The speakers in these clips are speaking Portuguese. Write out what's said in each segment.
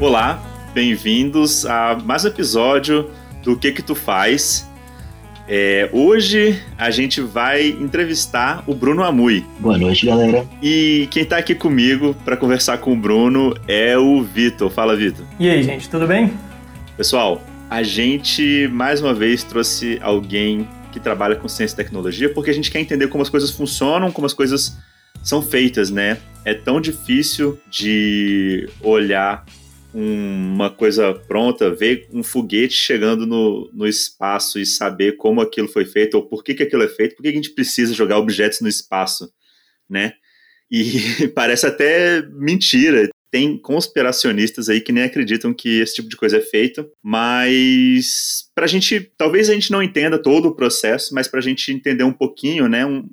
Olá, bem-vindos a mais um episódio do Que Que Tu Faz. É, hoje a gente vai entrevistar o Bruno Amui. Boa noite, galera. E quem tá aqui comigo para conversar com o Bruno é o Vitor. Fala, Vitor. E aí, gente, tudo bem? Pessoal, a gente mais uma vez trouxe alguém que trabalha com ciência e tecnologia porque a gente quer entender como as coisas funcionam, como as coisas são feitas, né? É tão difícil de olhar uma coisa pronta, ver um foguete chegando no, no espaço e saber como aquilo foi feito, ou por que, que aquilo é feito, por que, que a gente precisa jogar objetos no espaço, né? E parece até mentira. Tem conspiracionistas aí que nem acreditam que esse tipo de coisa é feito, mas pra gente, talvez a gente não entenda todo o processo, mas pra gente entender um pouquinho, né, um,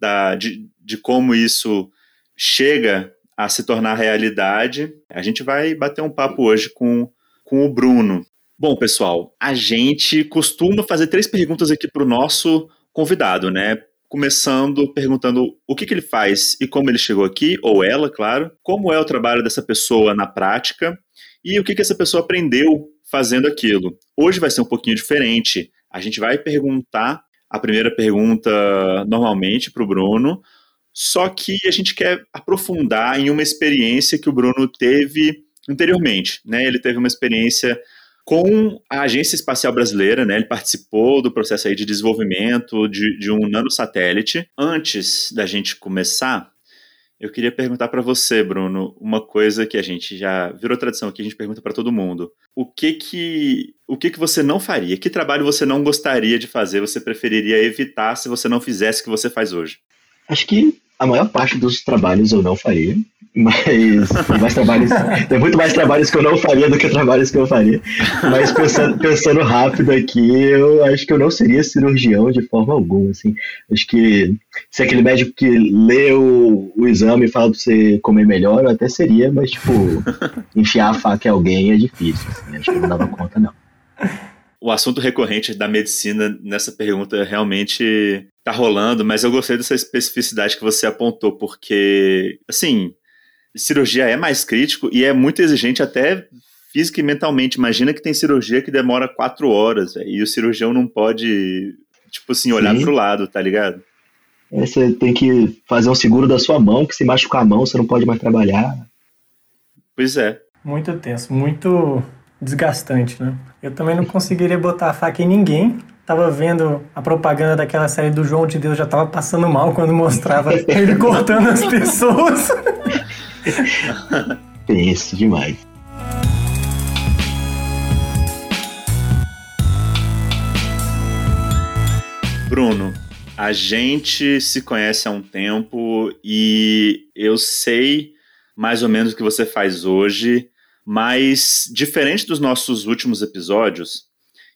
da, de, de como isso chega a se tornar realidade. A gente vai bater um papo hoje com, com o Bruno. Bom, pessoal, a gente costuma fazer três perguntas aqui para o nosso convidado, né? Começando perguntando o que, que ele faz e como ele chegou aqui, ou ela, claro, como é o trabalho dessa pessoa na prática e o que, que essa pessoa aprendeu fazendo aquilo. Hoje vai ser um pouquinho diferente. A gente vai perguntar a primeira pergunta normalmente para o Bruno, só que a gente quer aprofundar em uma experiência que o Bruno teve anteriormente. Né? Ele teve uma experiência com a Agência Espacial Brasileira, né? Ele participou do processo aí de desenvolvimento de, de um nanosatélite. Antes da gente começar, eu queria perguntar para você, Bruno, uma coisa que a gente já virou tradição aqui, a gente pergunta para todo mundo. O que que o que que você não faria? Que trabalho você não gostaria de fazer? Você preferiria evitar se você não fizesse o que você faz hoje? Acho que a maior parte dos trabalhos eu não faria, mas mais trabalhos, tem muito mais trabalhos que eu não faria do que trabalhos que eu faria. Mas pensando, pensando rápido aqui, eu acho que eu não seria cirurgião de forma alguma. Assim. Acho que se aquele médico que lê o, o exame e fala pra você comer melhor, eu até seria, mas tipo, enfiar a faca em alguém é difícil. Assim. Acho que eu não dava conta, não o assunto recorrente da medicina nessa pergunta realmente tá rolando, mas eu gostei dessa especificidade que você apontou, porque, assim, cirurgia é mais crítico e é muito exigente até física e mentalmente. Imagina que tem cirurgia que demora quatro horas, véio, e o cirurgião não pode, tipo assim, olhar Sim. pro lado, tá ligado? É, você tem que fazer um seguro da sua mão, que se machucar a mão, você não pode mais trabalhar. Pois é. Muito tenso, muito desgastante, né? Eu também não conseguiria botar a faca em ninguém. Tava vendo a propaganda daquela série do João de Deus, já tava passando mal quando mostrava ele cortando as pessoas. Penso demais. Bruno, a gente se conhece há um tempo e eu sei mais ou menos o que você faz hoje mas, diferente dos nossos últimos episódios,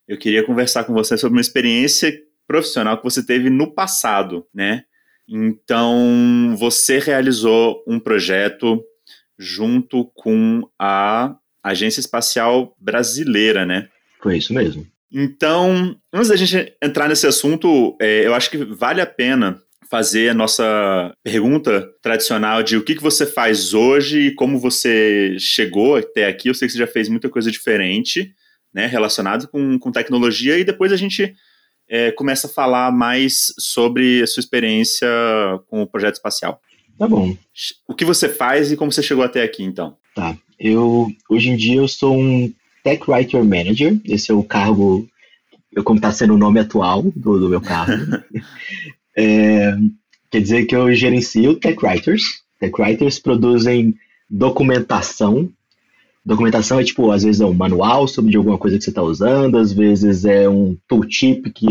eu queria conversar com você sobre uma experiência profissional que você teve no passado, né? Então, você realizou um projeto junto com a Agência Espacial Brasileira, né? Foi isso mesmo. Então, antes da gente entrar nesse assunto, é, eu acho que vale a pena fazer a nossa pergunta tradicional de o que, que você faz hoje e como você chegou até aqui. Eu sei que você já fez muita coisa diferente, né, relacionado com, com tecnologia, e depois a gente é, começa a falar mais sobre a sua experiência com o projeto espacial. Tá bom. O que você faz e como você chegou até aqui, então? Tá. Eu, hoje em dia, eu sou um Tech Writer Manager. Esse é o cargo, como está sendo o nome atual do, do meu cargo. É, quer dizer que eu gerencio tech writers. Tech writers produzem documentação. Documentação é tipo, às vezes é um manual sobre alguma coisa que você está usando, às vezes é um tooltip que,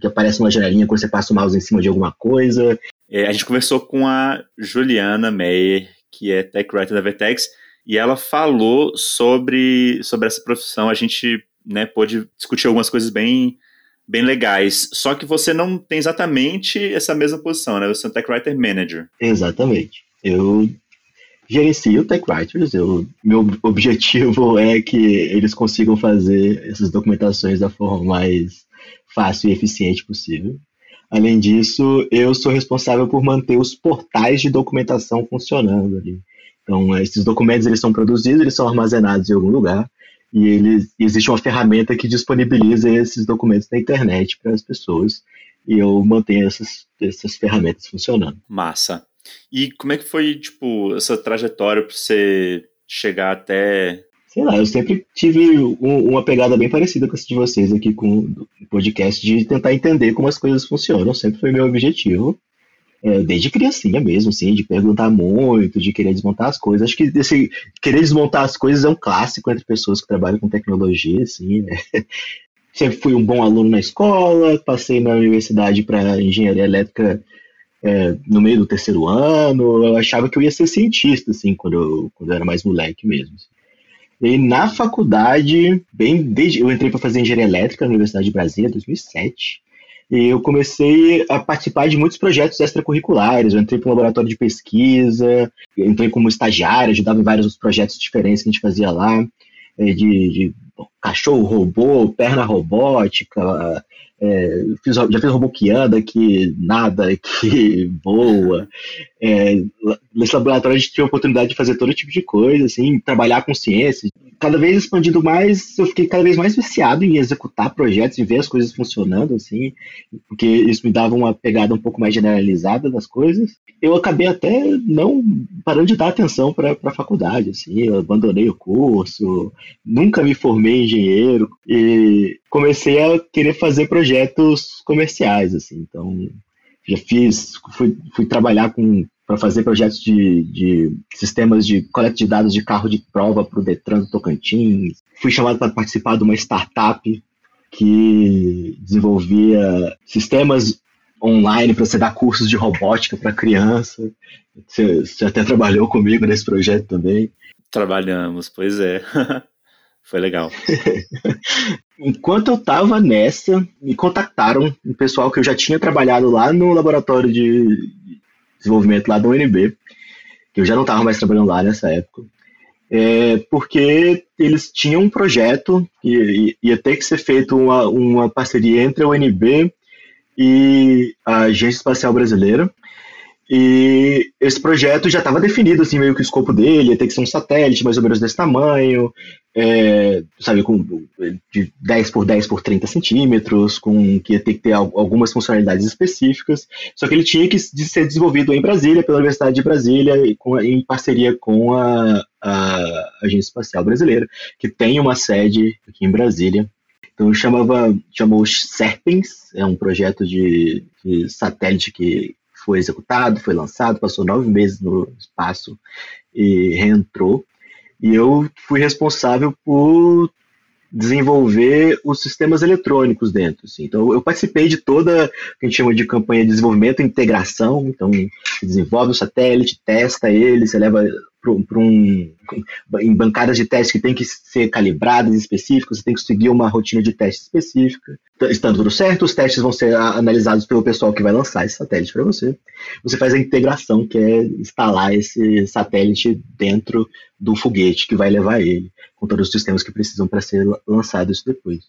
que aparece uma janelinha quando você passa o mouse em cima de alguma coisa. É, a gente conversou com a Juliana Meyer, que é tech writer da Vertex, e ela falou sobre, sobre essa profissão. A gente né, pôde discutir algumas coisas bem bem legais. Só que você não tem exatamente essa mesma posição, né? Você é um Tech Writer Manager. Exatamente. Eu gerencio Tech Writers. Eu, meu objetivo é que eles consigam fazer essas documentações da forma mais fácil e eficiente possível. Além disso, eu sou responsável por manter os portais de documentação funcionando ali. Então, esses documentos eles são produzidos, eles são armazenados em algum lugar e eles, existe uma ferramenta que disponibiliza esses documentos na internet para as pessoas e eu mantenho essas, essas ferramentas funcionando. Massa. E como é que foi, tipo, essa trajetória para você chegar até sei lá, eu sempre tive um, uma pegada bem parecida com essa de vocês aqui com o podcast, de tentar entender como as coisas funcionam, sempre foi meu objetivo. É, desde criancinha mesmo, assim, de perguntar muito, de querer desmontar as coisas. Acho que esse querer desmontar as coisas é um clássico entre pessoas que trabalham com tecnologia, assim, né? Sempre fui um bom aluno na escola, passei na universidade para engenharia elétrica é, no meio do terceiro ano. Eu achava que eu ia ser cientista, assim, quando eu, quando eu era mais moleque mesmo. Assim. E na faculdade, bem desde eu entrei para fazer engenharia elétrica na Universidade de Brasília, 2007. E eu comecei a participar de muitos projetos extracurriculares. Eu entrei para um laboratório de pesquisa, entrei como estagiário, ajudava em vários projetos diferentes que a gente fazia lá, é, de, de cachorro robô, perna robótica, é, fiz, já fiz robô que anda, que nada, que voa. É, nesse laboratório a gente tinha a oportunidade de fazer todo tipo de coisa, assim, trabalhar com ciência. Cada vez expandindo mais, eu fiquei cada vez mais viciado em executar projetos e ver as coisas funcionando, assim, porque isso me dava uma pegada um pouco mais generalizada das coisas. Eu acabei até não parando de dar atenção para a faculdade, assim, eu abandonei o curso, nunca me formei engenheiro e comecei a querer fazer projetos comerciais, assim. Então, já fiz, fui, fui trabalhar com para fazer projetos de, de, sistemas de coleta de dados de carro de prova para o Detran do Tocantins. Fui chamado para participar de uma startup que desenvolvia sistemas online para você dar cursos de robótica para criança. Você, você até trabalhou comigo nesse projeto também. Trabalhamos, pois é. Foi legal. Enquanto eu estava nessa, me contactaram um pessoal que eu já tinha trabalhado lá no laboratório de desenvolvimento lá da UNB, que eu já não estava mais trabalhando lá nessa época, é, porque eles tinham um projeto que ia ter que ser feito uma, uma parceria entre a UNB e a Agência Espacial Brasileira, e esse projeto já estava definido, assim, meio que o escopo dele, ia ter que ser um satélite mais ou menos desse tamanho, é, sabe, com, de 10 por 10 por 30 centímetros, com que ia ter que ter algumas funcionalidades específicas, só que ele tinha que ser desenvolvido em Brasília, pela Universidade de Brasília, com, em parceria com a, a Agência Espacial Brasileira, que tem uma sede aqui em Brasília. Então chamava, chamou Serpens, é um projeto de, de satélite que foi executado, foi lançado, passou nove meses no espaço e reentrou. E eu fui responsável por desenvolver os sistemas eletrônicos dentro. Assim. Então, eu participei de toda que a gente chama de campanha de desenvolvimento e integração. Então, desenvolve o satélite, testa ele, você leva para um, em bancadas de teste que tem que ser calibradas, específicas, você tem que seguir uma rotina de teste específica. Estando tudo certo, os testes vão ser analisados pelo pessoal que vai lançar esse satélite para você. Você faz a integração, que é instalar esse satélite dentro do foguete que vai levar ele, com todos os sistemas que precisam para ser lançado isso depois.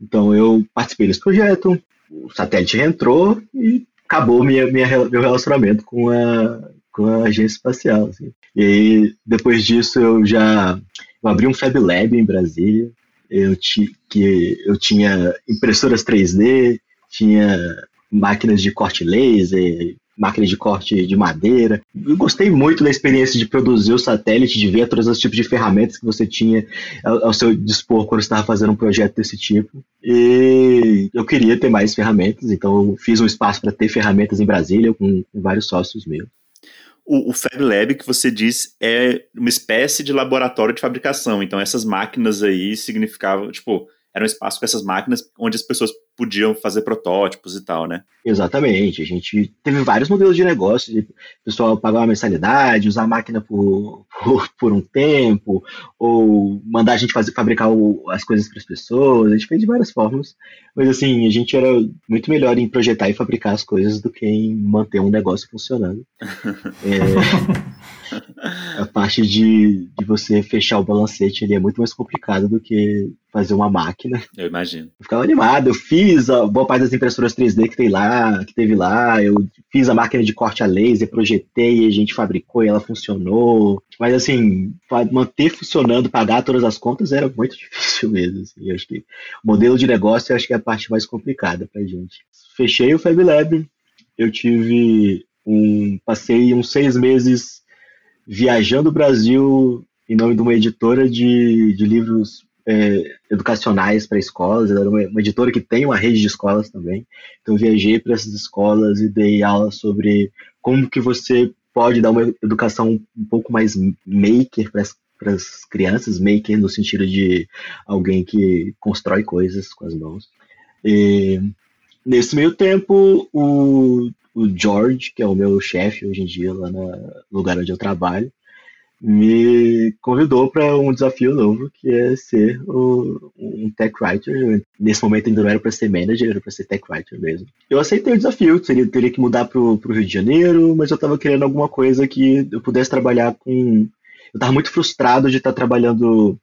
Então eu participei desse projeto, o satélite reentrou e acabou minha, minha, meu relacionamento com a, com a agência espacial. Assim. E aí, depois disso, eu já eu abri um Fab Lab em Brasília. Eu, ti, que eu tinha impressoras 3D, tinha máquinas de corte laser, máquina de corte de madeira. Eu gostei muito da experiência de produzir o satélite, de ver todos os tipos de ferramentas que você tinha ao, ao seu dispor quando estava fazendo um projeto desse tipo. E eu queria ter mais ferramentas, então eu fiz um espaço para ter ferramentas em Brasília com, com vários sócios meus o, o Fab Lab que você diz é uma espécie de laboratório de fabricação. Então, essas máquinas aí significavam, tipo, era um espaço com essas máquinas onde as pessoas podiam fazer protótipos e tal, né? Exatamente. A gente teve vários modelos de negócio, de pessoal pagar uma mensalidade, usar a máquina por, por, por, um tempo, ou mandar a gente fazer, fabricar o, as coisas para as pessoas. A gente fez de várias formas. Mas assim, a gente era muito melhor em projetar e fabricar as coisas do que em manter um negócio funcionando. é... a parte de, de você fechar o balancete ele é muito mais complicado do que fazer uma máquina. Eu imagino. Eu ficava animado, eu fiz a boa parte das impressoras 3D que tem lá, que teve lá, eu fiz a máquina de corte a laser, projetei, a gente fabricou e ela funcionou. Mas assim, manter funcionando, pagar todas as contas era muito difícil mesmo. Assim. Eu acho que o modelo de negócio eu acho que é a parte mais complicada pra gente. Fechei o Fab Lab, eu tive um. Passei uns seis meses viajando o Brasil em nome de uma editora de, de livros é, educacionais para escolas. Era uma, uma, editora que tem uma rede de escolas também. Então viajei para essas escolas e dei aula sobre como que você pode dar uma educação um pouco mais maker para as crianças, maker no sentido de alguém que constrói coisas com as mãos. E, nesse meio tempo, o o George, que é o meu chefe hoje em dia lá no lugar onde eu trabalho, me convidou para um desafio novo, que é ser o, um tech writer. Nesse momento ainda não era para ser manager, era para ser tech writer mesmo. Eu aceitei o desafio, seria, teria que mudar para o Rio de Janeiro, mas eu estava querendo alguma coisa que eu pudesse trabalhar com. Eu estava muito frustrado de estar trabalhando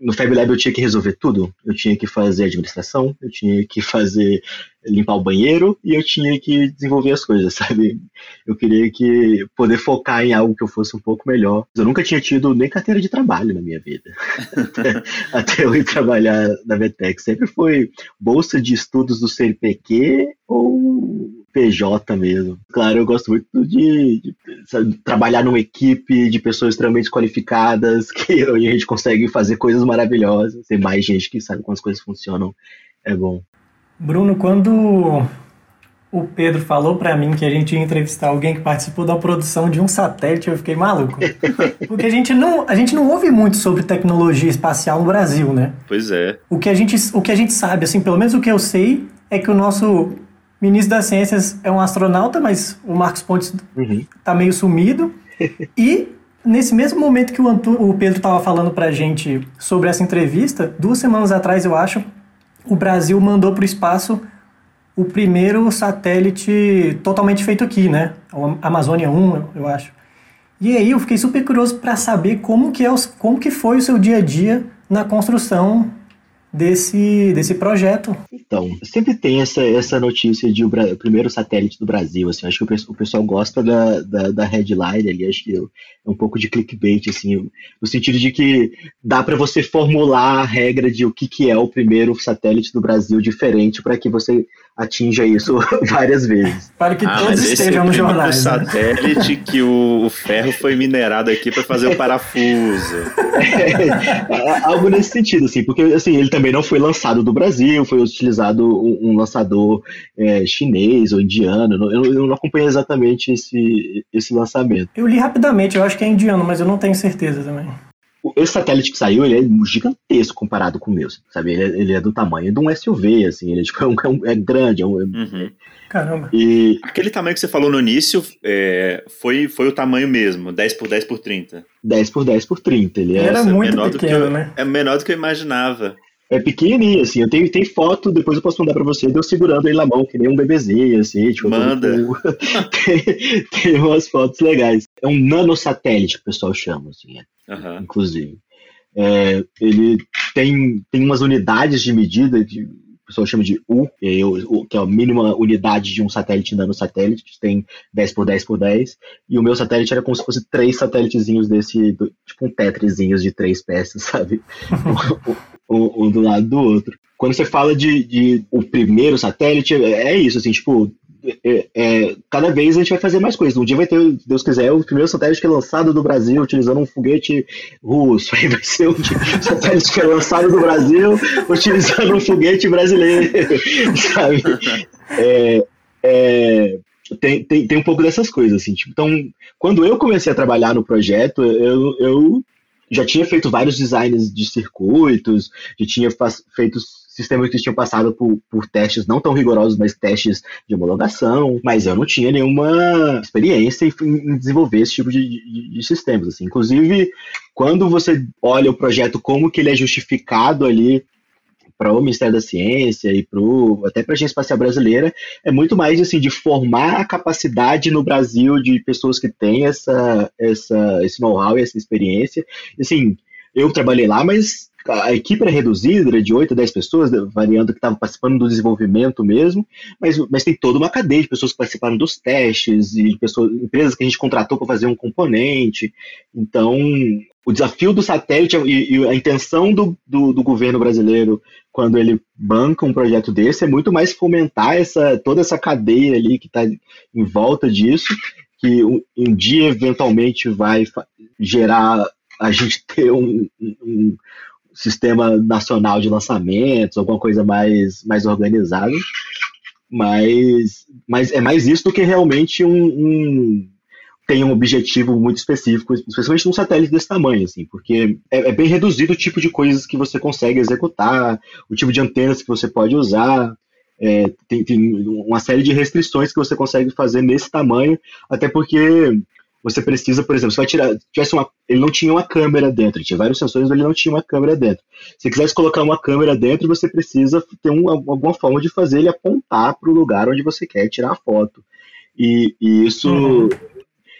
no Fab Lab eu tinha que resolver tudo. Eu tinha que fazer administração, eu tinha que fazer limpar o banheiro e eu tinha que desenvolver as coisas, sabe? Eu queria que poder focar em algo que eu fosse um pouco melhor. Eu nunca tinha tido nem carteira de trabalho na minha vida. até, até, eu ir trabalhar na VTEC. Sempre foi bolsa de estudos do CNPq ou PJ mesmo. Claro, eu gosto muito de, de sabe, trabalhar numa equipe de pessoas extremamente qualificadas, que a gente consegue fazer coisas maravilhosas. Tem mais gente que sabe como as coisas funcionam. É bom. Bruno, quando o Pedro falou para mim que a gente ia entrevistar alguém que participou da produção de um satélite, eu fiquei maluco. Porque a gente não, a gente não ouve muito sobre tecnologia espacial no Brasil, né? Pois é. O que a gente, o que a gente sabe, assim, pelo menos o que eu sei, é que o nosso ministro das Ciências é um astronauta, mas o Marcos Pontes uhum. tá meio sumido. e nesse mesmo momento que o, Antu, o Pedro estava falando pra gente sobre essa entrevista, duas semanas atrás, eu acho, o Brasil mandou para o espaço o primeiro satélite totalmente feito aqui, né? O Amazônia 1, eu acho. E aí eu fiquei super curioso para saber como que, é os, como que foi o seu dia a dia na construção desse, desse projeto. Então, sempre tem essa, essa notícia de o, o primeiro satélite do Brasil, assim, acho que o, o pessoal gosta da, da, da, headline ali, acho que é um pouco de clickbait, assim, no sentido de que dá para você formular a regra de o que, que é o primeiro satélite do Brasil diferente para que você atinja isso várias vezes. Para que ah, todos estejam no jornal. Né? satélite que o, o, ferro foi minerado aqui para fazer o parafuso. É, algo nesse sentido, assim, porque assim, ele também não foi lançado do Brasil, foi utilizado um, um lançador é, chinês ou indiano. Eu, eu, não acompanhei exatamente esse, esse lançamento. Eu li rapidamente, eu acho que é indiano, mas eu não tenho certeza também esse satélite que saiu, ele é gigantesco comparado com o meu, sabe? Ele é, ele é do tamanho de um SUV, assim, ele é, tipo, é, um, é grande. É um, uhum. Caramba. E... Aquele tamanho que você falou no início é, foi, foi o tamanho mesmo, 10 por 10 por 30. 10 por 10 por 30, ele, é, era muito menor pequeno, eu, né? É menor do que eu imaginava. É pequenininho, assim, eu tenho, tenho foto, depois eu posso mandar pra você, de eu segurando ele na mão, que nem um bebezinho, assim, tipo... Manda! tem, tem umas fotos legais. É um nanosatélite que o pessoal chama, assim, uhum. inclusive. É, ele tem, tem umas unidades de medida que o pessoal chama de U, que é a mínima unidade de um satélite nanosatélite, que tem 10 por 10 por 10, e o meu satélite era como se fosse três satélitezinhos desse, tipo um tetrizinhos de três peças, sabe? um, um, do lado do outro. Quando você fala de, de o primeiro satélite, é isso, assim, tipo, é, é, cada vez a gente vai fazer mais coisas. Um dia vai ter, Deus quiser, o primeiro satélite que é lançado do Brasil utilizando um foguete russo. Aí vai ser o satélite que é lançado do Brasil utilizando um foguete brasileiro, sabe? É, é, tem, tem, tem um pouco dessas coisas, assim. Tipo, então, quando eu comecei a trabalhar no projeto, eu, eu já tinha feito vários designs de circuitos, já tinha feito sistemas que tinham passado por, por testes não tão rigorosos, mas testes de homologação, mas eu não tinha nenhuma experiência em, desenvolver esse tipo de, de, de, sistemas. Assim. Inclusive, quando você olha o projeto, como que ele é justificado ali para o Ministério da Ciência e pro, até para a Agência Espacial Brasileira é muito mais assim de formar a capacidade no Brasil de pessoas que têm essa, essa, esse know-how e essa experiência. Assim, eu trabalhei lá, mas a equipe era reduzida, era de 8 a 10 pessoas, variando que estavam participando do desenvolvimento mesmo, mas, mas tem toda uma cadeia de pessoas que participaram dos testes e pessoas, empresas que a gente contratou para fazer um componente. Então, o desafio do satélite e, e a intenção do, do, do, governo brasileiro quando ele banca um projeto desse é muito mais fomentar essa, toda essa cadeia ali que está em volta disso, que um, um dia eventualmente vai gerar a gente ter um, um, sistema nacional de lançamentos, alguma coisa mais, mais organizada. Mas, mas é mais isso do que realmente um, um tem um objetivo muito específico, especialmente num satélite desse tamanho, assim, porque é, é, bem reduzido o tipo de coisas que você consegue executar, o tipo de antenas que você pode usar, é, tem, tem, uma série de restrições que você consegue fazer nesse tamanho, até porque você precisa, por exemplo, você vai tirar, tivesse uma, ele não tinha uma câmera dentro, tinha vários sensores, mas ele não tinha uma câmera dentro. Se quisesse colocar uma câmera dentro, você precisa ter um, alguma forma de fazer ele apontar para o lugar onde você quer tirar a foto. E, e isso uhum.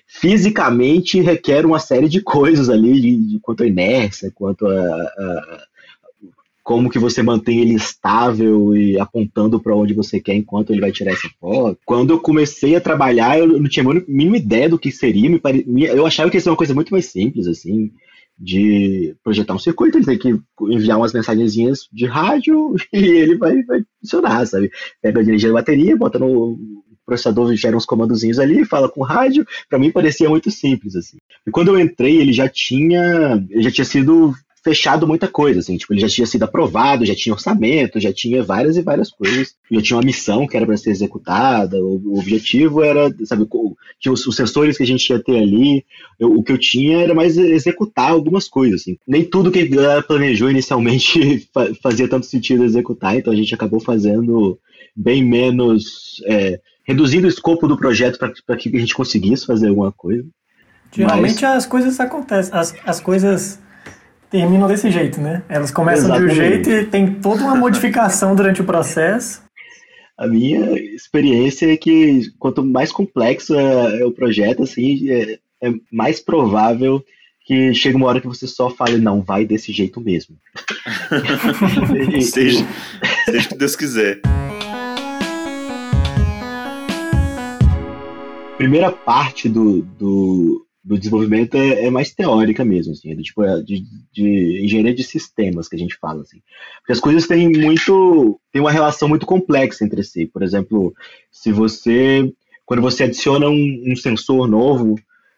fisicamente requer uma série de coisas ali, de, de quanto a inércia, quanto a, a como que você mantém ele estável e apontando para onde você quer enquanto ele vai tirar essa foto. Quando eu comecei a trabalhar, eu não tinha a mínima ideia do que seria, pare... eu achava que ia ser uma coisa muito mais simples, assim, de projetar um circuito, ele tem que enviar umas mensagenzinhas de rádio e ele vai, vai funcionar, sabe? Pega a energia da bateria, bota no processador, gera uns comandozinhos ali, fala com rádio, para mim parecia muito simples, assim. E quando eu entrei, ele já tinha, ele já tinha sido fechado muita coisa, assim, tipo, ele já tinha sido aprovado, já tinha orçamento, já tinha várias e várias coisas, já tinha uma missão que era para ser executada, o, o, objetivo era, sabe, tinha os, os, sensores que a gente ia ter ali, eu, o que eu tinha era mais executar algumas coisas, assim. Nem tudo que a galera planejou inicialmente fazia tanto sentido executar, então a gente acabou fazendo bem menos, é, reduzindo o escopo do projeto para que a gente conseguisse fazer alguma coisa. Geralmente Mas... as coisas acontecem, as, as coisas terminam desse jeito, né? Elas começam Exatamente. de um jeito e tem toda uma modificação durante o processo. A minha experiência é que quanto mais complexo é, é o projeto, assim, é, é mais provável que chega uma hora que você só fale, não, vai desse jeito mesmo. seja, seja o que Deus quiser. Primeira parte do, do, do desenvolvimento é, é, mais teórica mesmo, assim, é do, tipo, é de, de, engenharia de sistemas que a gente fala, assim. Porque as coisas têm muito, tem uma relação muito complexa entre si. Por exemplo, se você, quando você adiciona um, um sensor novo,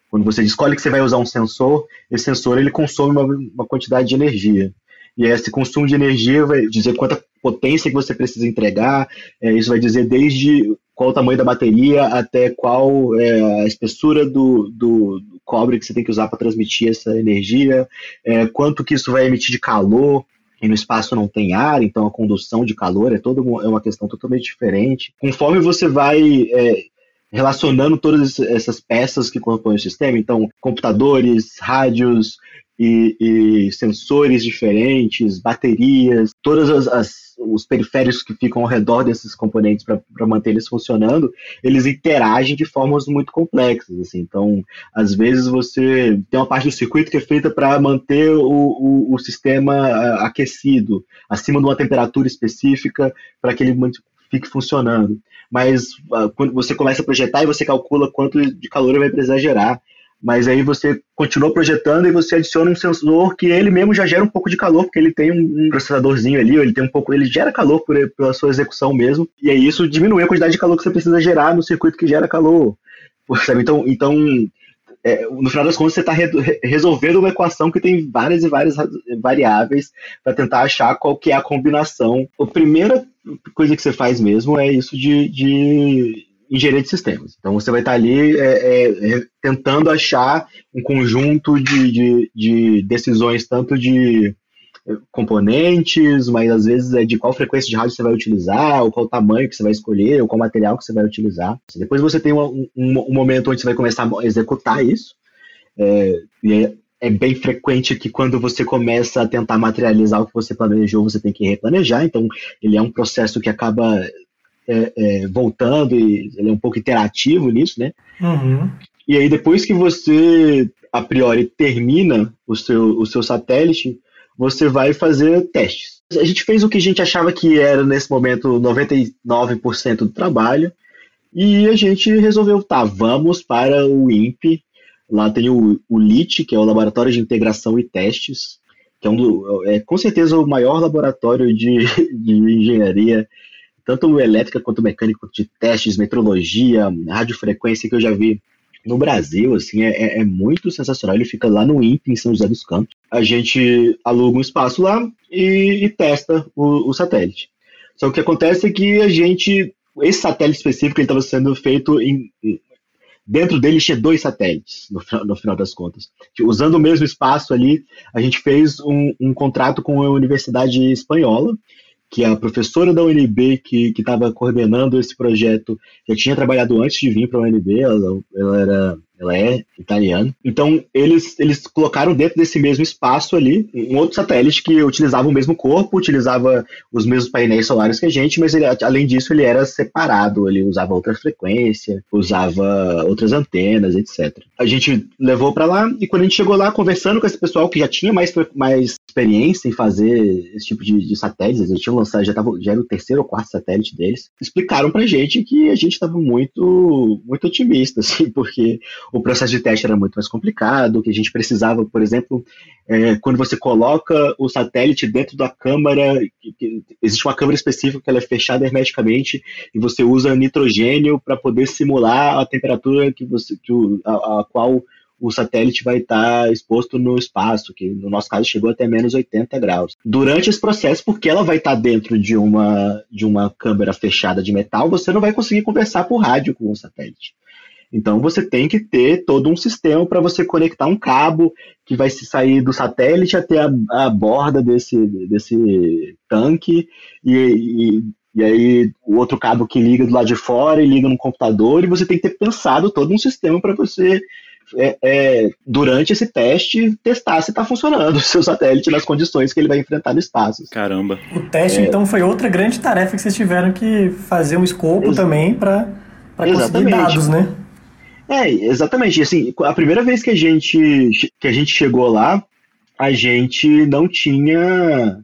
quando você escolhe que você vai usar um sensor, esse sensor ele consome uma, uma quantidade de energia. E esse consumo de energia vai dizer quanta potência que você precisa entregar, é, isso vai dizer desde qual o tamanho da bateria até qual é, a espessura do, do, do, cobre que você tem que usar para transmitir essa energia, é, quanto que isso vai emitir de calor, e no espaço não tem ar, então a condução de calor é toda uma, é uma questão totalmente diferente. Conforme você vai é, relacionando todas essas peças que compõem o sistema, então computadores, rádios, e, e sensores diferentes, baterias, todos as, as, os periféricos que ficam ao redor desses componentes para manter eles funcionando, eles interagem de formas muito complexas. Assim. Então, às vezes você tem uma parte do circuito que é feita para manter o, o, o, sistema aquecido, acima de uma temperatura específica, para que ele fique funcionando. Mas uh, quando você começa a projetar e você calcula quanto de calor vai precisar gerar, mas aí você continua projetando e você adiciona um sensor que ele mesmo já gera um pouco de calor, porque ele tem um processadorzinho ali, ele tem um pouco, ele gera calor por, pela sua execução mesmo, e aí isso diminui a quantidade de calor que você precisa gerar no circuito que gera calor. Sabe? Então, então é, no final das contas, você está re resolvendo uma equação que tem várias e várias variáveis para tentar achar qual que é a combinação. A primeira coisa que você faz mesmo é isso de, de engenharia de sistemas. Então você vai estar ali é, é, é, tentando achar um conjunto de, de, de, decisões, tanto de é, componentes, mas às vezes é de qual frequência de rádio você vai utilizar, ou qual tamanho que você vai escolher, ou qual material que você vai utilizar. Depois você tem um, um, um momento onde você vai começar a executar isso, é, e é bem frequente que quando você começa a tentar materializar o que você planejou, você tem que replanejar. Então, ele é um processo que acaba é, é, voltando e ele é um pouco interativo nisso, né? Uhum. E aí, depois que você, a priori, termina o seu, o seu satélite, você vai fazer testes. A gente fez o que a gente achava que era, nesse momento, 99% do trabalho, e a gente resolveu, tá, vamos para o INPE. Lá tem o, o LIT, que é o Laboratório de Integração e Testes, que é, um do, é com certeza o maior laboratório de, de engenharia, tanto elétrica quanto mecânica, de testes, metrologia, radiofrequência, que eu já vi no Brasil, assim, é, é, é muito sensacional. Ele fica lá no INPE, em São José dos Campos. A gente aluga um espaço lá e, e testa o, o satélite. Só que o que acontece é que a gente esse satélite específico ele estava sendo feito em, dentro dele tinha dois satélites no, no, final das contas. Usando o mesmo espaço ali a gente fez um, um contrato com a universidade espanhola que a professora da UNB que estava coordenando esse projeto já tinha trabalhado antes de vir para a UNB ela, ela era ela é italiana. Então, eles, eles colocaram dentro desse mesmo espaço ali um outro satélite que utilizava o mesmo corpo, utilizava os mesmos painéis solares que a gente, mas ele, além disso, ele era separado, ele usava outra frequência, usava outras antenas, etc. A gente levou para lá e quando a gente chegou lá, conversando com esse pessoal que já tinha mais, mais experiência em fazer esse tipo de, de satélites, eles tinham lançado, já, tava, já era o terceiro ou quarto satélite deles, explicaram pra gente que a gente estava muito, muito otimista, assim, porque o processo de teste era muito mais complicado, que a gente precisava, por exemplo, é, quando você coloca o satélite dentro da câmara, que, que, existe uma câmara específica que ela é fechada hermeticamente e você usa nitrogênio para poder simular a temperatura que você, que o, a, a qual o satélite vai estar exposto no espaço, que no nosso caso chegou até menos 80 graus. Durante esse processo, porque ela vai estar dentro de uma, de uma câmera fechada de metal, você não vai conseguir conversar por rádio com o satélite. Então você tem que ter todo um sistema para você conectar um cabo que vai se sair do satélite até a, a borda desse, desse tanque e, e, e, aí o outro cabo que liga do lado de fora e liga no computador e você tem que ter pensado todo um sistema para você é, é, durante esse teste testar se está funcionando o seu satélite nas condições que ele vai enfrentar no espaço. Caramba. O teste é. então foi outra grande tarefa que vocês tiveram que fazer um escopo Ex também para conseguir dados, né? É, exatamente. Assim, a primeira vez que a gente que a gente chegou lá, a gente não tinha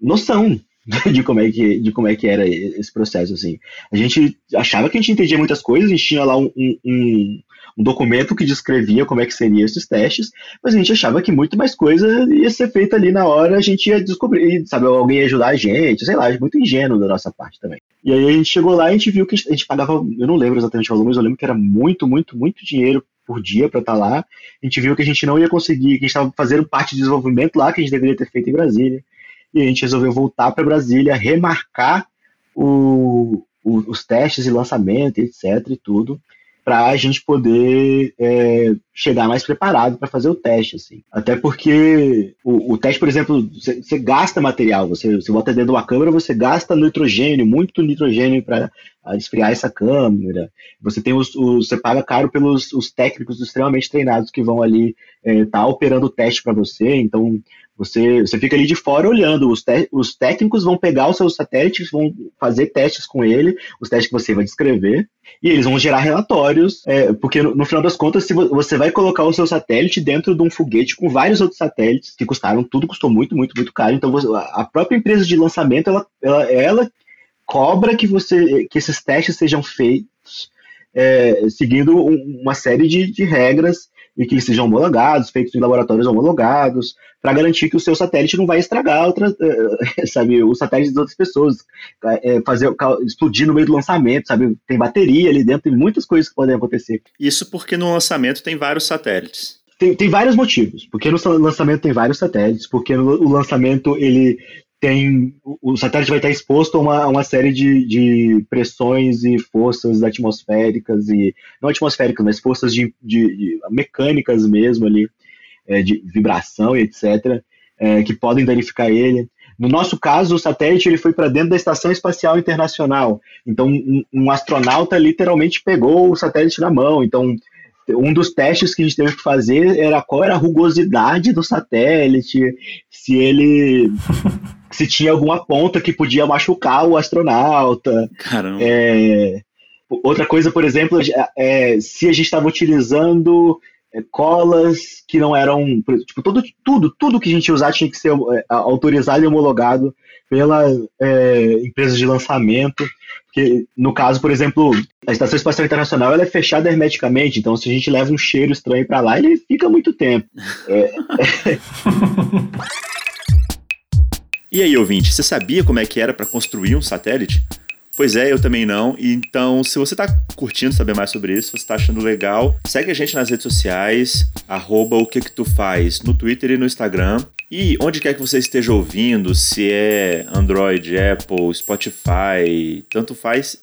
noção de como é que de como é que era esse processo assim. A gente achava que a gente entendia muitas coisas, a gente tinha lá um, um, um documento que descrevia como é que seriam esses testes, mas a gente achava que muito mais coisa ia ser feita ali na hora, a gente ia descobrir, sabe, alguém ia ajudar a gente, sei lá, muito ingênuo da nossa parte também. E aí a gente chegou lá e a gente viu que a gente pagava, eu não lembro exatamente o valor, mas eu lembro que era muito, muito, muito dinheiro por dia para estar tá lá. A gente viu que a gente não ia conseguir, que a gente estava fazendo parte de desenvolvimento lá que a gente deveria ter feito em Brasília. E a gente resolveu voltar para Brasília, remarcar o, o, os testes e lançamento, etc. e tudo para a gente poder é, chegar mais preparado para fazer o teste, assim. Até porque o, o teste, por exemplo, você gasta material, você, você bota dentro de uma câmera, você gasta nitrogênio, muito nitrogênio para esfriar essa câmera. Você tem os, os, você paga caro pelos os técnicos extremamente treinados que vão ali estar é, tá operando o teste para você. Então você, você fica ali de fora olhando. Os, te, os técnicos vão pegar os seus satélites, vão fazer testes com ele, os testes que você vai descrever, e eles vão gerar relatórios, é, porque no, no, final das contas, se você vai colocar o seu satélite dentro de um foguete com vários outros satélites que custaram, tudo custou muito, muito, muito caro. Então você, a própria empresa de lançamento, ela, ela, ela cobra que, você, que esses testes sejam feitos é, seguindo uma série de, de regras e que eles sejam homologados, feitos em laboratórios homologados, para garantir que o seu satélite não vai estragar outra, eh, sabe, o satélite das outras pessoas, é, fazer explodir no meio do lançamento, sabe? Tem bateria ali dentro, tem muitas coisas que podem acontecer. Isso porque no lançamento tem vários satélites. Tem, tem vários motivos. Porque no lançamento tem vários satélites, porque no, o lançamento ele tem o satélite vai estar exposto a uma, a uma série de, de, pressões e forças atmosféricas e não atmosféricas, mas forças de, de, de mecânicas mesmo ali, é, de vibração e etc, é, que podem danificar ele. No nosso caso, o satélite ele foi para dentro da Estação Espacial Internacional. Então, um, um, astronauta literalmente pegou o satélite na mão. Então, um dos testes que a gente teve que fazer era qual era a rugosidade do satélite, se ele se tinha alguma ponta que podia machucar o astronauta. Caramba. É, outra coisa, por exemplo, é, se a gente estava utilizando é, colas que não eram. Tipo, tudo, tudo, tudo que a gente usar tinha que ser é, autorizado e homologado pela é, empresa de lançamento. Porque, no caso, por exemplo, a Estação Espacial Internacional ela é fechada hermeticamente, então se a gente leva um cheiro estranho para lá, ele fica muito tempo. É, e aí, ouvinte, você sabia como é que era para construir um satélite? Pois é, eu também não. Então, se você está curtindo saber mais sobre isso, se você está achando legal, segue a gente nas redes sociais, arroba o que que tu faz, no Twitter e no Instagram. E onde quer que você esteja ouvindo, se é Android, Apple, Spotify, tanto faz,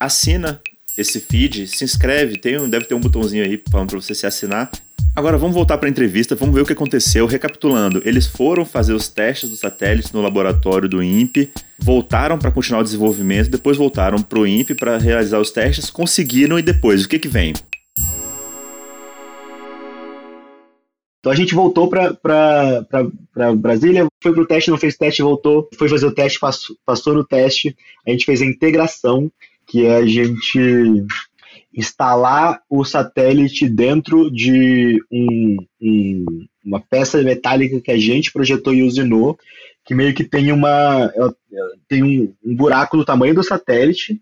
assina esse feed, se inscreve, tem, deve ter um botãozinho aí falando para você se assinar Agora vamos voltar para a entrevista, vamos ver o que aconteceu. Recapitulando, eles foram fazer os testes dos satélites no laboratório do INPE, voltaram para continuar o desenvolvimento, depois voltaram para o INPE para realizar os testes, conseguiram e depois, o que, que vem? Então a gente voltou para Brasília, foi para o teste, não fez teste, voltou, foi fazer o teste, passou, passou no teste, a gente fez a integração, que é a gente instalar o satélite dentro de um, um, uma peça metálica que a gente projetou e usinou, que meio que tem uma tem um, um, buraco do tamanho do satélite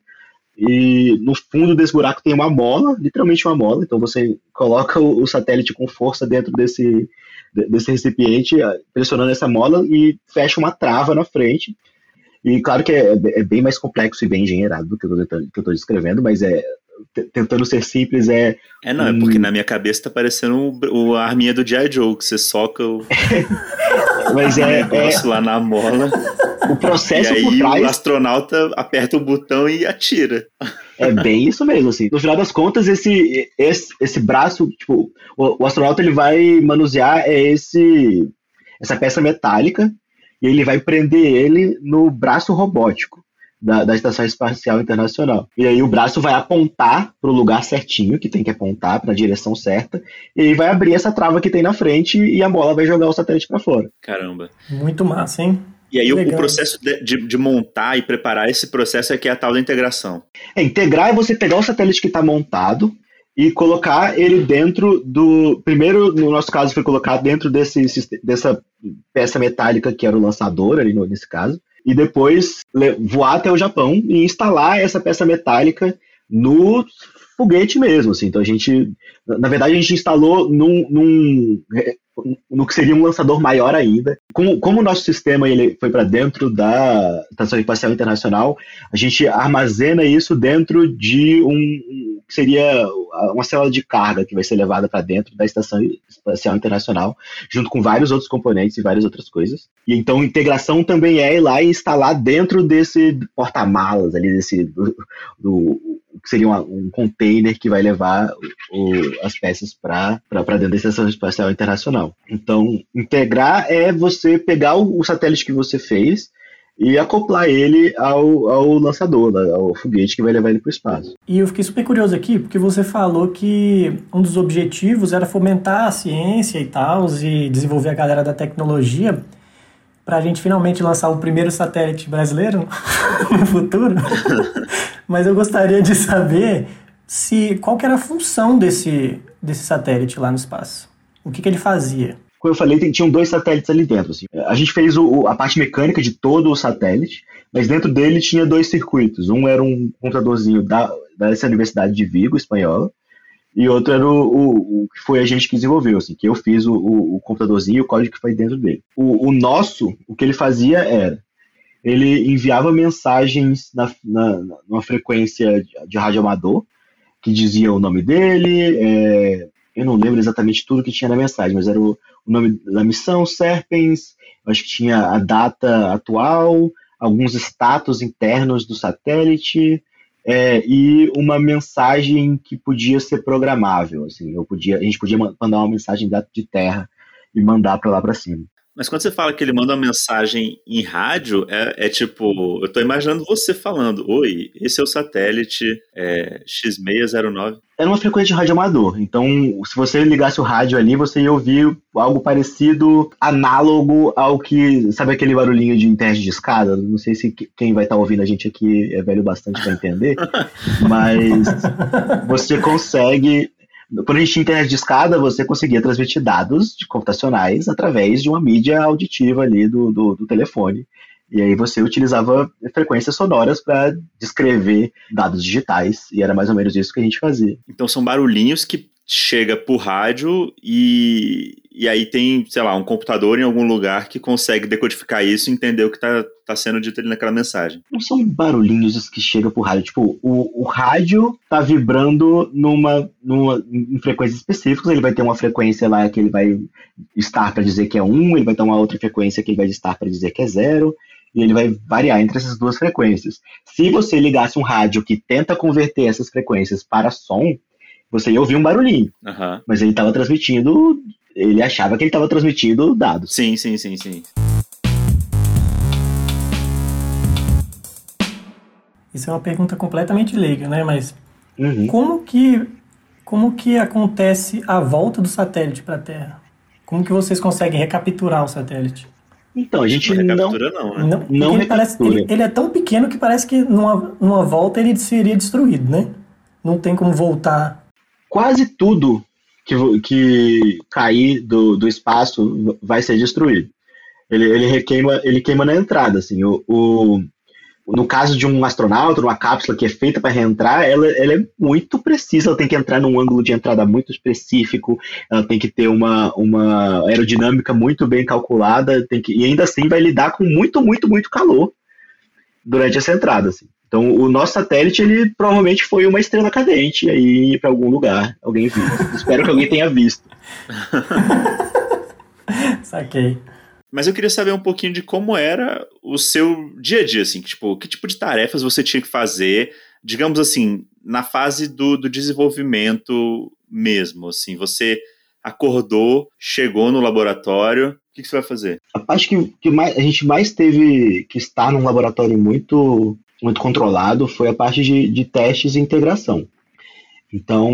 e no fundo desse buraco tem uma mola, literalmente uma mola. Então você coloca o, satélite com força dentro desse desse recipiente, pressionando essa mola e fecha uma trava na frente. E claro que é, é bem mais complexo e bem engenheirado do que eu estou descrevendo, mas é tentando ser simples é. É, não, um... é porque na minha cabeça tá parecendo o, o a arminha do G.I. Joe, que você soca o. Mas é. negócio é... lá na mola. O processo e aí por trás. O astronauta aperta o botão e atira. É bem isso mesmo, assim. No final das contas, esse, esse, esse braço, tipo, o, o astronauta ele vai manusear é esse, essa peça metálica e ele vai prender ele no braço robótico da, da Estação Espacial Internacional. E aí o braço vai apontar para o lugar certinho, que tem que apontar para a direção certa, e aí vai abrir essa trava que tem na frente e a bola vai jogar o satélite para fora. Caramba. Muito massa, hein? E aí o, o, processo de, de, de, montar e preparar esse processo é que é a tal da integração. É, integrar é você pegar o satélite que está montado e colocar ele dentro do. Primeiro, no nosso caso, foi colocar dentro desse, dessa peça metálica que era o lançador ali no, nesse caso e depois voar até o Japão e instalar essa peça metálica no foguete mesmo. Assim. Então a gente, na verdade, a gente instalou num, num no que seria um lançador maior ainda. Como, como o nosso sistema ele foi para dentro da Estação Espacial Internacional, a gente armazena isso dentro de um que seria uma célula de carga que vai ser levada para dentro da Estação Espacial Internacional, junto com vários outros componentes e várias outras coisas. E então integração também é ir lá e instalar dentro desse porta-malas ali desse do, do que seria uma, um container que vai levar o, as peças para dentro da Estação Espacial Internacional. Então, integrar é você pegar o, o satélite que você fez e acoplar ele ao, ao lançador, né, ao foguete que vai levar ele para o espaço. E eu fiquei super curioso aqui, porque você falou que um dos objetivos era fomentar a ciência e tal, e desenvolver a galera da tecnologia para a gente finalmente lançar o primeiro satélite brasileiro no futuro. Mas eu gostaria de saber se qual era a função desse, desse satélite lá no espaço. O que, que ele fazia? Como eu falei, tinham dois satélites ali dentro. Assim. A gente fez o, a parte mecânica de todo o satélite, mas dentro dele tinha dois circuitos. Um era um computadorzinho da, dessa Universidade de Vigo, espanhola, e outro era o, o, o, que foi a gente que desenvolveu, assim, que eu fiz o, o, computadorzinho e o código que foi dentro dele. O, nosso, o que ele fazia era, ele enviava mensagens na, na, numa frequência de, de rádio amador, que dizia o nome dele, é, eu não lembro exatamente tudo que tinha na mensagem, mas era o, o nome da missão, Serpens, acho que tinha a data atual, alguns status internos do satélite, é, e uma mensagem que podia ser programável. Assim, eu podia, a gente podia mandar uma mensagem de terra e mandar para lá para cima. Mas quando você fala que ele manda uma mensagem em rádio, é, é tipo, eu tô imaginando você falando, oi, esse é o satélite é, X609. Era uma frequência de rádio amador, então se você ligasse o rádio ali, você ia ouvir algo parecido, análogo ao que, sabe aquele barulhinho de internet de escada? Não sei se quem vai estar tá ouvindo a gente aqui é velho bastante para entender, mas você consegue quando a gente tinha internet de escada, você conseguia transmitir dados computacionais através de uma mídia auditiva ali do, do, do telefone. E aí você utilizava frequências sonoras para descrever dados digitais, e era mais ou menos isso que a gente fazia. Então são barulhinhos que chega por rádio e, e aí tem, sei lá, um computador em algum lugar que consegue decodificar isso e entender o que está tá sendo dito ali naquela mensagem. Não são barulhinhos que chegam por rádio. Tipo, o, o rádio tá vibrando numa, numa, em frequências específicas. Ele vai ter uma frequência lá que ele vai estar para dizer que é 1, ele vai ter uma outra frequência que ele vai estar para dizer que é 0 e ele vai variar entre essas duas frequências. Se você ligasse um rádio que tenta converter essas frequências para som, você ia ouvir um barulhinho. Uhum. Mas ele estava transmitindo, ele achava que ele estava transmitindo dados. Sim, sim, sim, sim. Isso é uma pergunta completamente leiga, né? Mas uhum. como que como que acontece a volta do satélite para a Terra? Como que vocês conseguem recapturar o satélite? Então, a gente não recaptura não, né? Não, não ele, parece, ele, ele, é tão pequeno que parece que numa, numa volta ele seria destruído, né? Não tem como voltar quase tudo que, que cair do, do espaço vai ser destruído. Ele, ele, requeima, ele queima na entrada. Assim, o, o, no caso de um astronauta, uma cápsula que é feita para reentrar, ela, ela é muito precisa, ela tem que entrar num ângulo de entrada muito específico, ela tem que ter uma, uma aerodinâmica muito bem calculada, tem que, e ainda assim vai lidar com muito, muito, muito calor durante essa entrada. Assim. Então, o nosso satélite, ele provavelmente foi uma estrela cadente aí para algum lugar. Alguém viu. Espero que alguém tenha visto. Saquei. Mas eu queria saber um pouquinho de como era o seu dia a dia, assim, tipo, que tipo de tarefas você tinha que fazer, digamos assim, na fase do, do desenvolvimento mesmo, assim, você acordou, chegou no laboratório, o que, que você vai fazer? A parte que, que mais, a gente mais teve que estar num laboratório muito muito controlado foi a parte de, de testes e integração. Então,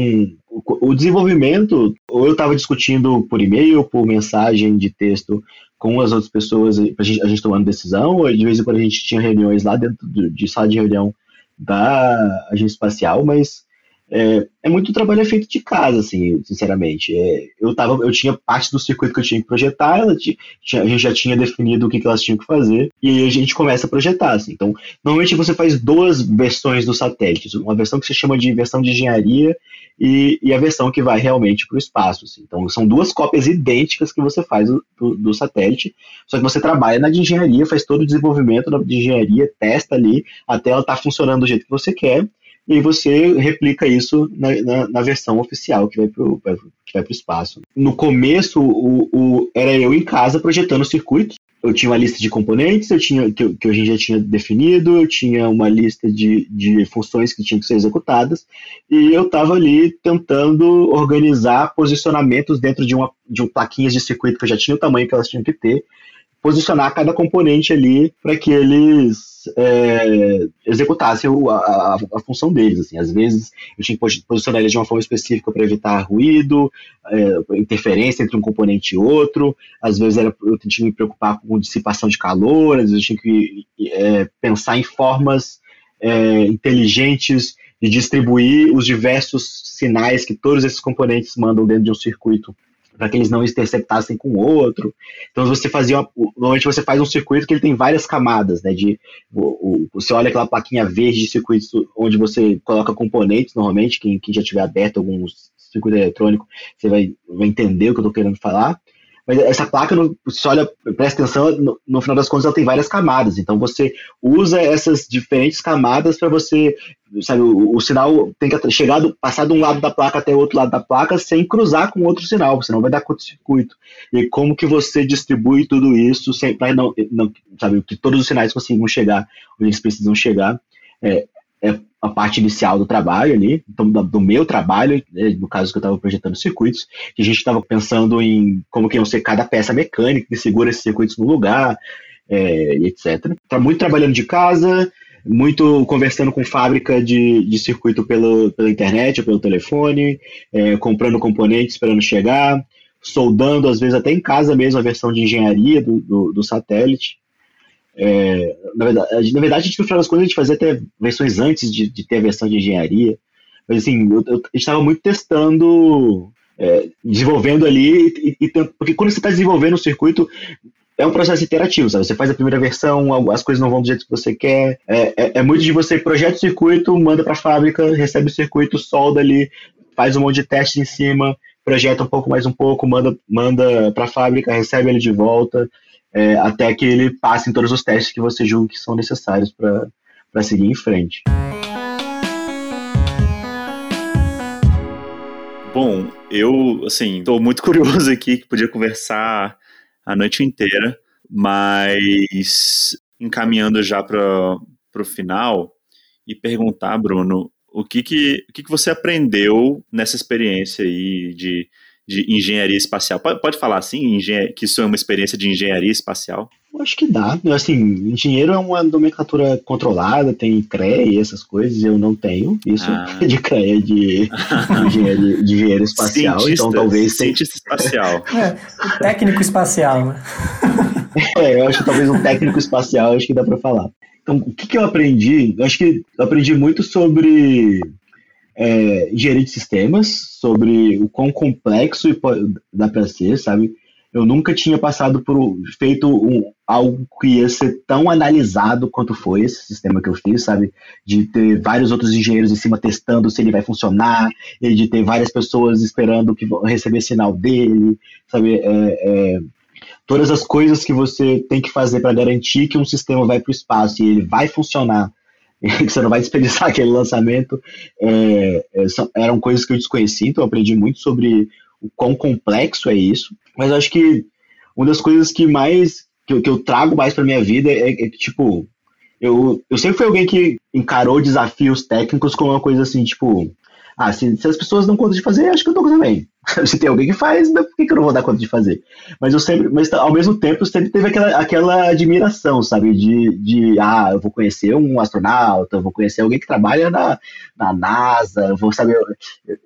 o, o desenvolvimento, ou eu estava discutindo por e-mail, por mensagem de texto com as outras pessoas, a gente, a gente tomando decisão, ou de vez em quando a gente tinha reuniões lá dentro de, de sala de reunião da agência espacial, mas é, é, muito trabalho feito de casa, assim, sinceramente. É, eu, tava, eu tinha parte do circuito que eu tinha que projetar, tinha, a gente já tinha definido o que, que elas tinham que fazer, e aí a gente começa a projetar. Assim. Então, normalmente você faz duas versões do satélite, uma versão que se chama de versão de engenharia e, e a versão que vai realmente para o espaço. Assim. Então, são duas cópias idênticas que você faz do, do, satélite, só que você trabalha na de engenharia, faz todo o desenvolvimento de engenharia, testa ali, até ela estar tá funcionando do jeito que você quer, e você replica isso na, na, na versão oficial que vai para o que vai pro espaço. No começo, o, o, era eu em casa projetando circuitos. Eu tinha uma lista de componentes, eu tinha que, que a gente já tinha definido, eu tinha uma lista de, de funções que tinham que ser executadas, e eu estava ali tentando organizar posicionamentos dentro de uma de um plaquinhas de circuito que eu já tinha o tamanho que elas tinham que ter, posicionar cada componente ali para que eles é, executassem a, a, a, função deles. Assim. Às vezes eu tinha que posicionar eles de uma forma específica para evitar ruído, é, interferência entre um componente e outro. Às vezes era, eu tinha que me preocupar com dissipação de calor, às vezes eu tinha que é, pensar em formas é, inteligentes de distribuir os diversos sinais que todos esses componentes mandam dentro de um circuito para que eles não interceptassem com o outro. Então você fazia uma, normalmente você faz um circuito que ele tem várias camadas, né? De o, o, você olha aquela plaquinha verde de circuitos onde você coloca componentes normalmente, quem, quem já tiver aberto algum circuito eletrônico, você vai, vai entender o que eu estou querendo falar. Mas essa placa, você olha, presta atenção, no, no, final das contas ela tem várias camadas. Então você usa essas diferentes camadas para você, sabe, o, o, sinal tem que chegar, do, passar de um lado da placa até o outro lado da placa sem cruzar com outro sinal, senão vai dar curto-circuito. E como que você distribui tudo isso para não, não, sabe, que todos os sinais consigam chegar onde eles precisam chegar. É, é a parte inicial do trabalho ali, então do, meu trabalho, né, no caso que eu estava projetando circuitos, que a gente estava pensando em como que iam ser cada peça mecânica que segura esses circuitos no lugar, é, etc. Tá muito trabalhando de casa, muito conversando com fábrica de, de circuito pelo, pela internet ou pelo telefone, é, comprando componentes esperando chegar, soldando, às vezes até em casa mesmo, a versão de engenharia do, do, do satélite. É, na, verdade, na verdade, a gente, no final das contas, a gente fazia até versões antes de, de ter a versão de engenharia. Mas, assim, eu, eu, a gente estava muito testando, é, desenvolvendo ali, e, e, porque quando você está desenvolvendo o circuito, é um processo interativo, sabe? Você faz a primeira versão, as coisas não vão do jeito que você quer. É, é, é muito de você projeta o circuito, manda para a fábrica, recebe o circuito, solda ali, faz um monte de teste em cima, projeta um pouco mais um pouco, manda, manda para a fábrica, recebe ele de volta é, até que ele passe em todos os testes que você julga que são necessários para seguir em frente. Bom, eu, assim, estou muito curioso aqui, que podia conversar a noite inteira, mas encaminhando já para o final e perguntar, Bruno, o que que, o que que você aprendeu nessa experiência aí de de engenharia espacial. Pode, pode falar assim, que isso é uma experiência de engenharia espacial? Acho que dá. Assim, engenheiro é uma nomenclatura controlada, tem CREA e essas coisas, eu não tenho isso ah. de CREA de, de, engenharia, de engenheiro espacial, então Cientista, então talvez... Cientista espacial. É, técnico espacial, né? é, eu acho que talvez um técnico espacial, acho que dá para falar. Então, o que, que eu aprendi? Eu acho que eu aprendi muito sobre é, engenharia de sistemas, sobre o quão complexo dá para ser, sabe? Eu nunca tinha passado por feito um, algo que ia ser tão analisado quanto foi esse sistema que eu fiz, sabe? De ter vários outros engenheiros em cima testando se ele vai funcionar, e de ter várias pessoas esperando que receber sinal dele, sabe? É, é, todas as coisas que você tem que fazer para garantir que um sistema vai para o espaço e ele vai funcionar que você não vai desperdiçar aquele lançamento, é, é, eram coisas que eu desconheci, então eu aprendi muito sobre o quão complexo é isso. Mas acho que uma das coisas que mais que eu, que eu trago mais para minha vida é, é, que, tipo, eu, eu sempre fui alguém que encarou desafios técnicos como uma coisa assim, tipo, ah, se, se as pessoas dão conta de fazer, acho que eu dou também. se tem alguém que faz, por que, que eu não vou dar conta de fazer? Mas eu sempre, mas ao mesmo tempo, sempre teve aquela, aquela admiração, sabe? De, de, ah, eu vou conhecer um astronauta, eu vou conhecer alguém que trabalha na, na NASA, eu vou saber.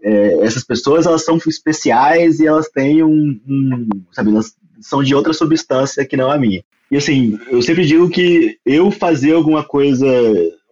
É, essas pessoas, elas são especiais e elas têm um, um, sabe? Elas são de outra substância que não a minha. E assim, eu sempre digo que eu fazer alguma coisa,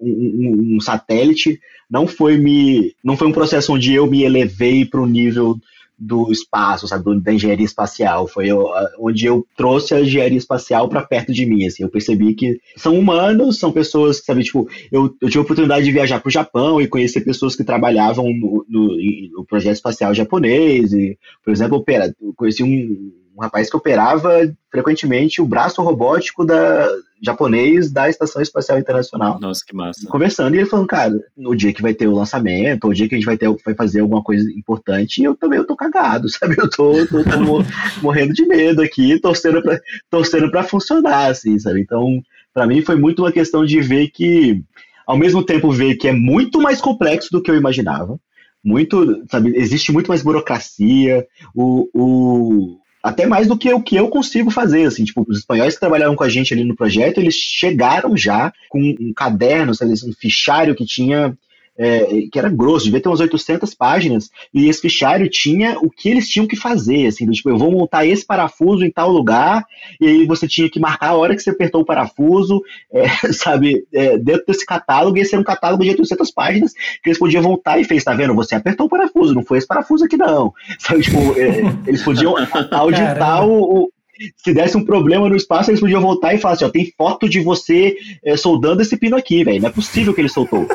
um, um, um satélite, não foi me não foi um processo onde eu me elevei para o nível do espaço, sabe, do, da engenharia espacial. Foi eu, onde eu trouxe a engenharia espacial para perto de mim, assim. Eu percebi que são humanos, são pessoas que, sabe, tipo, eu, eu tive a oportunidade de viajar para o Japão e conhecer pessoas que trabalhavam no, no, no projeto espacial japonês. E, por exemplo, eu conheci um um rapaz que operava frequentemente o braço robótico da japonês da Estação Espacial Internacional. Nossa, que massa. Conversando, e ele falando, cara, no dia que vai ter o lançamento, ou o dia que a gente vai, ter, vai fazer alguma coisa importante, eu também eu tô cagado, sabe? Eu tô, tô, tô morrendo de medo aqui, torcendo pra, torcendo pra funcionar, assim, sabe? Então, para mim foi muito uma questão de ver que, ao mesmo tempo, ver que é muito mais complexo do que eu imaginava, muito, sabe, existe muito mais burocracia, o, o, até mais do que o que eu consigo fazer, assim, tipo, os espanhóis que trabalharam com a gente ali no projeto, eles chegaram já com um caderno, sabe, um fichário que tinha é, que era grosso, devia ter umas 800 páginas, e esse fichário tinha o que eles tinham que fazer, assim, tipo, eu vou montar esse parafuso em tal lugar, e aí você tinha que marcar a hora que você apertou o parafuso, é, sabe, é, dentro desse catálogo, e esse era um catálogo de 800 páginas, que eles podiam voltar e fez, tá vendo, você apertou o parafuso, não foi esse parafuso aqui não, sabe, tipo, é, eles podiam auditar o, se desse um problema no espaço, eles podiam voltar e falar assim: ó, tem foto de você é, soldando esse pino aqui, velho. Não é possível que ele soltou.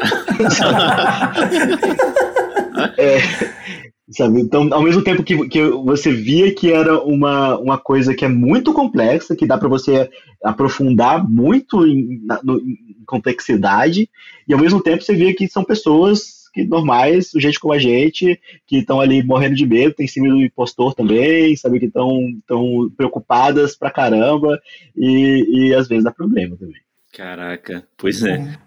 é, sabe? Então, ao mesmo tempo que, que você via que era uma, uma coisa que é muito complexa, que dá para você aprofundar muito em, na, no, em complexidade, e ao mesmo tempo você via que são pessoas normais, gente como a gente, que estão ali morrendo de medo, tem síndrome do impostor também, sabe, que estão tão preocupadas pra caramba e, e às vezes dá problema também. Caraca, pois é.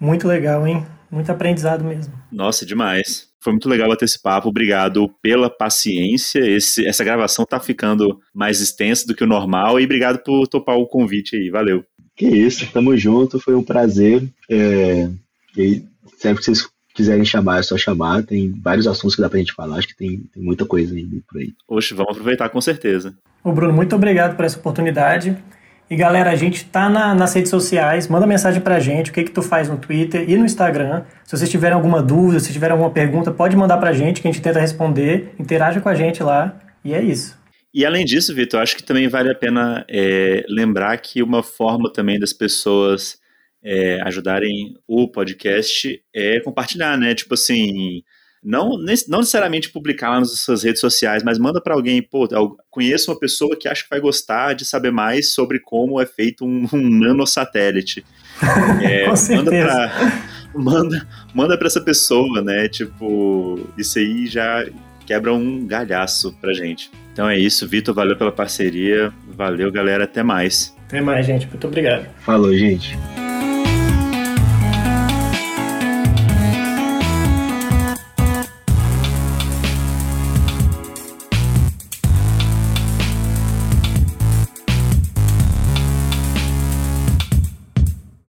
Muito legal, hein? Muito aprendizado mesmo. Nossa, demais. Foi muito legal bater esse papo. Obrigado pela paciência. Esse, essa gravação tá ficando mais extensa do que o normal. E obrigado por topar o convite aí. Valeu. Que isso, tamo junto. Foi um prazer. É, e sempre que vocês quiserem chamar, é só chamar. Tem vários assuntos que dá pra gente falar. Acho que tem, tem muita coisa ainda por aí. Oxe, vamos aproveitar com certeza. Ô Bruno, muito obrigado por essa oportunidade. E galera, a gente tá na, nas redes sociais, manda mensagem pra gente, o que que tu faz no Twitter e no Instagram. Se vocês tiverem alguma dúvida, se tiverem alguma pergunta, pode mandar pra gente que a gente tenta responder. Interaja com a gente lá e é isso. E além disso, Vitor, acho que também vale a pena é, lembrar que uma forma também das pessoas é, ajudarem o podcast é compartilhar, né? Tipo assim, não, não necessariamente publicar lá nas suas redes sociais, mas manda para alguém, pô, conheço uma pessoa que acha que vai gostar de saber mais sobre como é feito um, um nanosatélite. É, Com certeza. Manda pra, manda, manda pra essa pessoa, né? Tipo, isso aí já quebra um galhaço pra gente. Então é isso, Vitor, valeu pela parceria. Valeu, galera, até mais. Até mais, gente. Muito obrigado. Falou, gente.